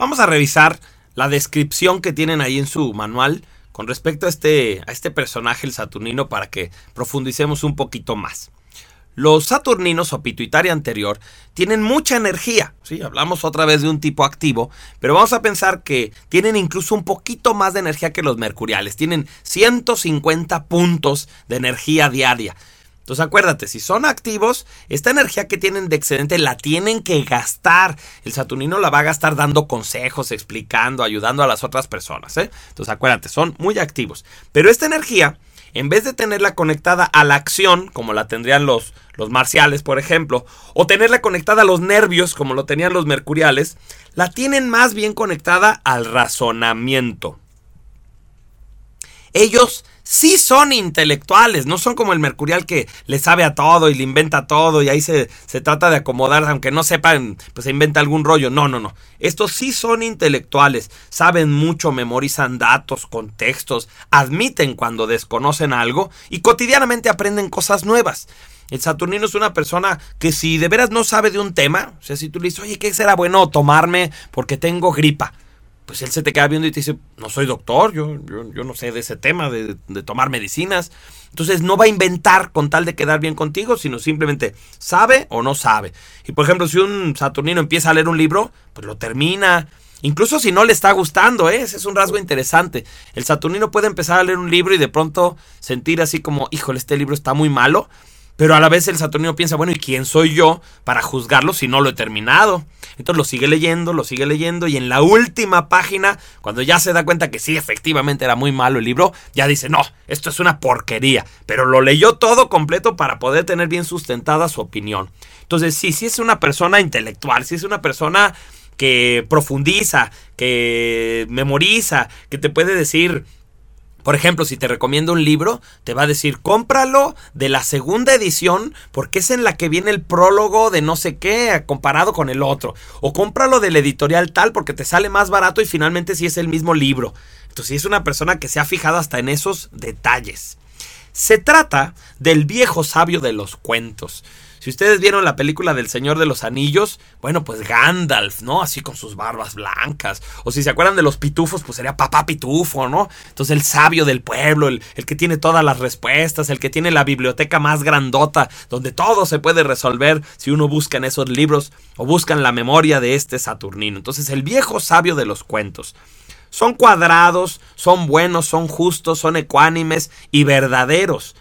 Vamos a revisar la descripción que tienen ahí en su manual con respecto a este, a este personaje, el Saturnino, para que profundicemos un poquito más. Los saturninos o pituitaria anterior tienen mucha energía, ¿sí? hablamos otra vez de un tipo activo, pero vamos a pensar que tienen incluso un poquito más de energía que los mercuriales, tienen 150 puntos de energía diaria. Entonces acuérdate, si son activos, esta energía que tienen de excedente la tienen que gastar. El Saturnino la va a gastar dando consejos, explicando, ayudando a las otras personas. ¿eh? Entonces acuérdate, son muy activos. Pero esta energía en vez de tenerla conectada a la acción, como la tendrían los, los marciales, por ejemplo, o tenerla conectada a los nervios, como lo tenían los mercuriales, la tienen más bien conectada al razonamiento. Ellos sí son intelectuales, no son como el mercurial que le sabe a todo y le inventa todo y ahí se, se, trata de acomodar, aunque no sepan, pues se inventa algún rollo. No, no, no. Estos sí son intelectuales, saben mucho, memorizan datos, contextos, admiten cuando desconocen algo y cotidianamente aprenden cosas nuevas. El Saturnino es una persona que si de veras no sabe de un tema, o sea, si tú le dices, oye, ¿qué será bueno tomarme porque tengo gripa? Pues él se te queda viendo y te dice, no soy doctor, yo, yo, no sé de ese tema, de, de, tomar medicinas. Entonces no va a inventar con tal de quedar bien contigo, sino simplemente sabe o no sabe. Y por ejemplo, si un saturnino empieza a leer un libro, pues lo termina. Incluso si no le está gustando, ¿eh? ese es un rasgo interesante. El saturnino puede empezar a leer un libro y de pronto sentir así como, híjole, este libro está muy malo. Pero a la vez el Saturnino piensa, bueno, ¿y quién soy yo para juzgarlo si no lo he terminado? Entonces lo sigue leyendo, lo sigue leyendo y en la última página, cuando ya se da cuenta que sí, efectivamente era muy malo el libro, ya dice, no, esto es una porquería. Pero lo leyó todo completo para poder tener bien sustentada su opinión. Entonces sí, sí es una persona intelectual, sí es una persona que profundiza, que memoriza, que te puede decir por ejemplo, si te recomiendo un libro, te va a decir, cómpralo de la segunda edición porque es en la que viene el prólogo de no sé qué comparado con el otro. O cómpralo del editorial tal porque te sale más barato y finalmente si sí es el mismo libro. Entonces, es una persona que se ha fijado hasta en esos detalles. Se trata del viejo sabio de los cuentos. Si ustedes vieron la película del Señor de los Anillos, bueno, pues Gandalf, ¿no? Así con sus barbas blancas. O si se acuerdan de los pitufos, pues sería papá pitufo, ¿no? Entonces el sabio del pueblo, el, el que tiene todas las respuestas, el que tiene la biblioteca más grandota, donde todo se puede resolver si uno busca en esos libros o buscan la memoria de este Saturnino. Entonces el viejo sabio de los cuentos. Son cuadrados, son buenos, son justos, son ecuánimes y verdaderos.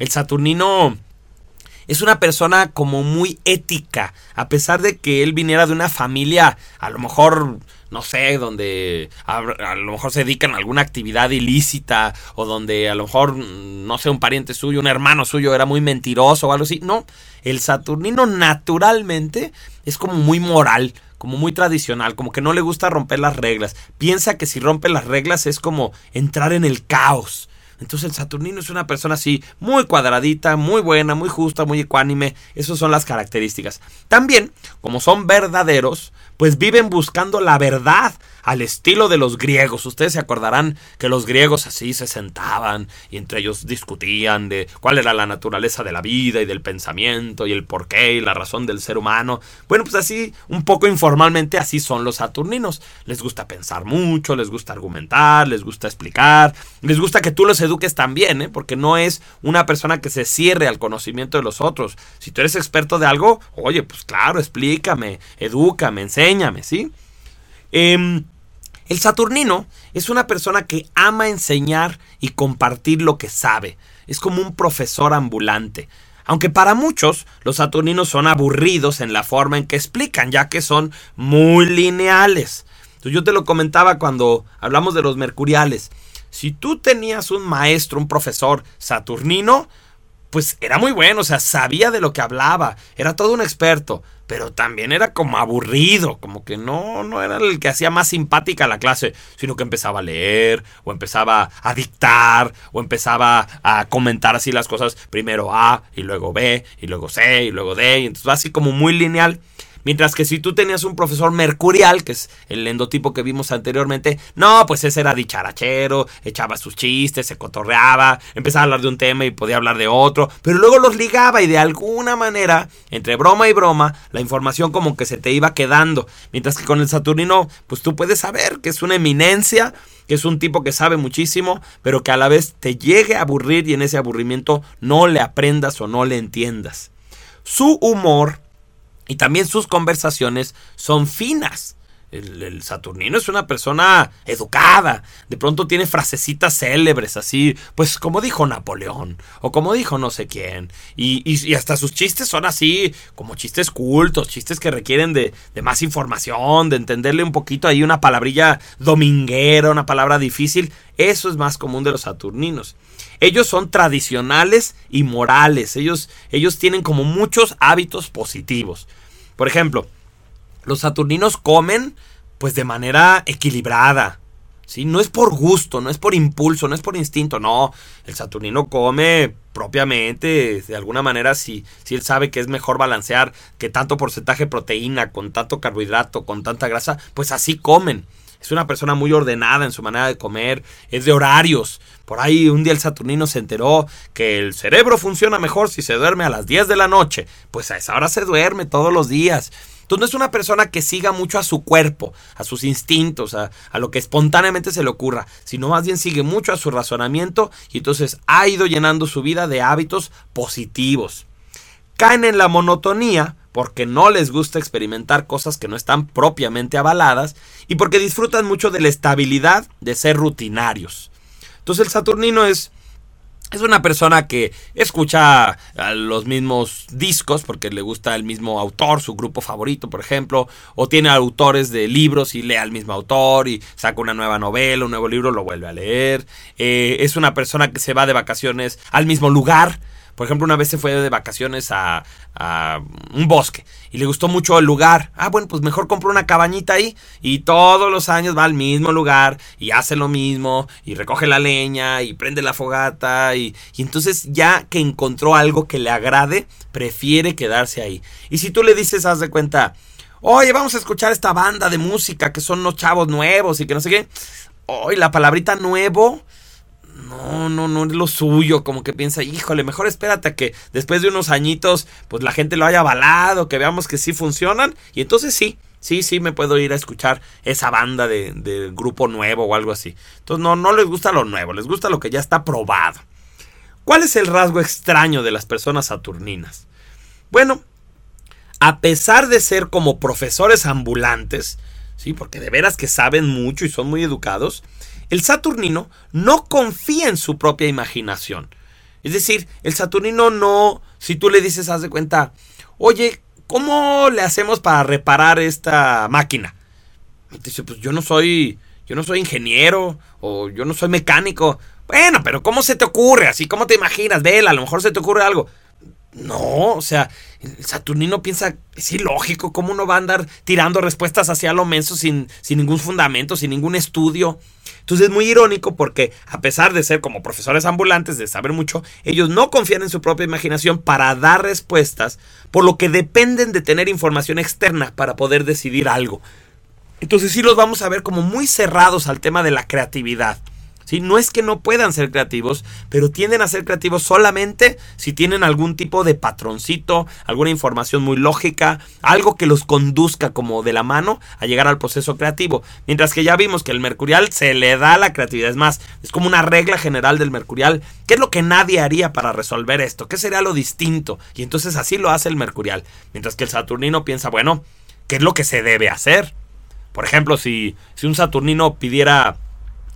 El Saturnino es una persona como muy ética, a pesar de que él viniera de una familia, a lo mejor, no sé, donde a, lo mejor se dedican a alguna actividad ilícita, o donde a lo mejor, no sé, un pariente suyo, un hermano suyo era muy mentiroso o algo así. No, el Saturnino naturalmente es como muy moral, como muy tradicional, como que no le gusta romper las reglas. Piensa que si rompe las reglas es como entrar en el caos. Entonces el Saturnino es una persona así, muy cuadradita, muy buena, muy justa, muy ecuánime. Esas son las características. También, como son verdaderos, pues viven buscando la verdad al estilo de los griegos. Ustedes se acordarán que los griegos así se sentaban y entre ellos discutían de cuál era la naturaleza de la vida y del pensamiento y el porqué y la razón del ser humano. Bueno, pues así, un poco informalmente, así son los saturninos. Les gusta pensar mucho, les gusta argumentar, les gusta explicar, les gusta que tú los eduques también, ¿eh? porque no es una persona que se cierre al conocimiento de los otros. Si tú eres experto de algo, oye, pues claro, explícame, edúcame, enséñame, ¿sí? Eh, el Saturnino es una persona que ama enseñar y compartir lo que sabe. Es como un profesor ambulante. Aunque para muchos los Saturninos son aburridos en la forma en que explican, ya que son muy lineales. yo te lo comentaba cuando hablamos de los mercuriales. Si tú tenías un maestro, un profesor saturnino, pues era muy bueno, o sea, sabía de lo que hablaba, era todo un experto, pero también era como aburrido, como que no, no era el que hacía más simpática la clase, sino que empezaba a leer, o empezaba a dictar, o empezaba a comentar así las cosas, primero A, y luego B, y luego C, y luego D, y entonces así como muy lineal. Mientras que si tú tenías un profesor mercurial, que es el endotipo que vimos anteriormente, no, pues ese era dicharachero, echaba sus chistes, se cotorreaba, empezaba a hablar de un tema y podía hablar de otro, pero luego los ligaba y de alguna manera, entre broma y broma, la información como que se te iba quedando. Mientras que con el Saturnino, pues tú puedes saber que es una eminencia, que es un tipo que sabe muchísimo, pero que a la vez te llegue a aburrir y en ese aburrimiento no le aprendas o no le entiendas. Su humor y también sus conversaciones son finas. El, Saturnino es una persona educada. De pronto tiene frasecitas célebres, así, pues como dijo Napoleón, o como dijo no sé quién. Y, hasta sus chistes son así, como chistes cultos, chistes que requieren de, de, más información, de entenderle un poquito ahí una palabrilla dominguera, una palabra difícil. Eso es más común de los Saturninos. Ellos son tradicionales y morales. Ellos, ellos tienen como muchos hábitos positivos. Por ejemplo, los saturninos comen pues de manera equilibrada. ¿sí? No es por gusto, no es por impulso, no es por instinto, no. El saturnino come propiamente, de alguna manera, si, si él sabe que es mejor balancear que tanto porcentaje de proteína, con tanto carbohidrato, con tanta grasa, pues así comen. Es una persona muy ordenada en su manera de comer, es de horarios. Por ahí un día el Saturnino se enteró que el cerebro funciona mejor si se duerme a las 10 de la noche. Pues a esa hora se duerme todos los días. Entonces no es una persona que siga mucho a su cuerpo, a sus instintos, a, a, lo que espontáneamente se le ocurra, sino más bien sigue mucho a su razonamiento y entonces ha ido llenando su vida de hábitos positivos. Caen en la monotonía porque no les gusta experimentar cosas que no están propiamente avaladas y porque disfrutan mucho de la estabilidad de ser rutinarios. Entonces el Saturnino es es una persona que escucha los mismos discos porque le gusta el mismo autor, su grupo favorito, por ejemplo, o tiene autores de libros y lee al mismo autor y saca una nueva novela, un nuevo libro, lo vuelve a leer. Eh, es una persona que se va de vacaciones al mismo lugar por ejemplo, una vez se fue de vacaciones a, un bosque y le gustó mucho el lugar. Ah, bueno, pues mejor compró una cabañita ahí y todos los años va al mismo lugar y hace lo mismo y recoge la leña y prende la fogata y, entonces ya que encontró algo que le agrade, prefiere quedarse ahí. Y si tú le dices, haz de cuenta, oye, vamos a escuchar esta banda de música que son unos chavos nuevos y que no sé qué. Hoy la palabrita nuevo no, no, no es lo suyo, como que piensa, híjole, mejor espérate a que después de unos añitos, pues la gente lo haya avalado, que veamos que sí funcionan, y entonces sí, sí, sí me puedo ir a escuchar esa banda de, grupo nuevo o algo así. Entonces no, no les gusta lo nuevo, les gusta lo que ya está probado. ¿Cuál es el rasgo extraño de las personas saturninas? Bueno, a pesar de ser como profesores ambulantes, sí, porque de veras que saben mucho y son muy educados, el Saturnino no confía en su propia imaginación. Es decir, el Saturnino no, si tú le dices, haz de cuenta, oye, ¿cómo le hacemos para reparar esta máquina? Y te dice, pues yo no soy, yo no soy ingeniero o yo no soy mecánico. Bueno, pero ¿cómo se te ocurre? Así, ¿cómo te imaginas? Vela, a lo mejor se te ocurre algo. No, o sea, Saturnino piensa, es ilógico, ¿cómo uno va a andar tirando respuestas hacia lo menso sin, sin ningún fundamento, sin ningún estudio? Entonces es muy irónico porque a pesar de ser como profesores ambulantes, de saber mucho, ellos no confían en su propia imaginación para dar respuestas, por lo que dependen de tener información externa para poder decidir algo. Entonces sí los vamos a ver como muy cerrados al tema de la creatividad. No es que no puedan ser creativos, pero tienden a ser creativos solamente si tienen algún tipo de patroncito, alguna información muy lógica, algo que los conduzca como de la mano a llegar al proceso creativo. Mientras que ya vimos que el mercurial se le da la creatividad, es más, es como una regla general del mercurial. ¿Qué es lo que nadie haría para resolver esto? ¿Qué sería lo distinto? Y entonces así lo hace el mercurial. Mientras que el saturnino piensa, bueno, ¿qué es lo que se debe hacer? Por ejemplo, si, si un saturnino pidiera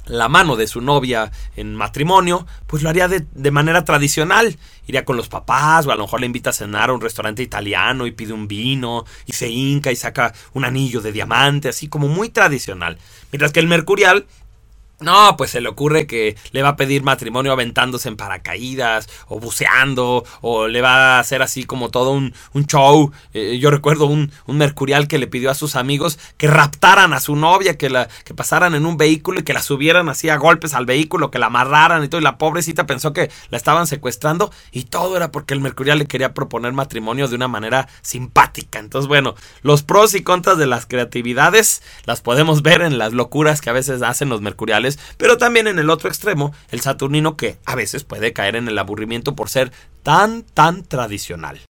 la mano de su novia en matrimonio, pues lo haría de, manera tradicional. Iría con los papás o a lo mejor le invita a cenar a un restaurante italiano y pide un vino y se hinca y saca un anillo de diamante, así como muy tradicional. Mientras que el mercurial No, pues se le ocurre que le va a pedir matrimonio aventándose en paracaídas, o buceando, o le va a hacer así como todo un, un show. Eh, yo recuerdo un, un, mercurial que le pidió a sus amigos que raptaran a su novia, que la que pasaran en un vehículo y que la subieran así a golpes al vehículo, que la amarraran y todo. Y la pobrecita pensó que la estaban secuestrando y todo era porque el mercurial le quería proponer matrimonio de una manera simpática. Entonces, bueno, los pros y contras de las creatividades las podemos ver en las locuras que a veces hacen los mercuriales pero también en el otro extremo, el saturnino que a veces puede caer en el aburrimiento por ser tan, tan tradicional.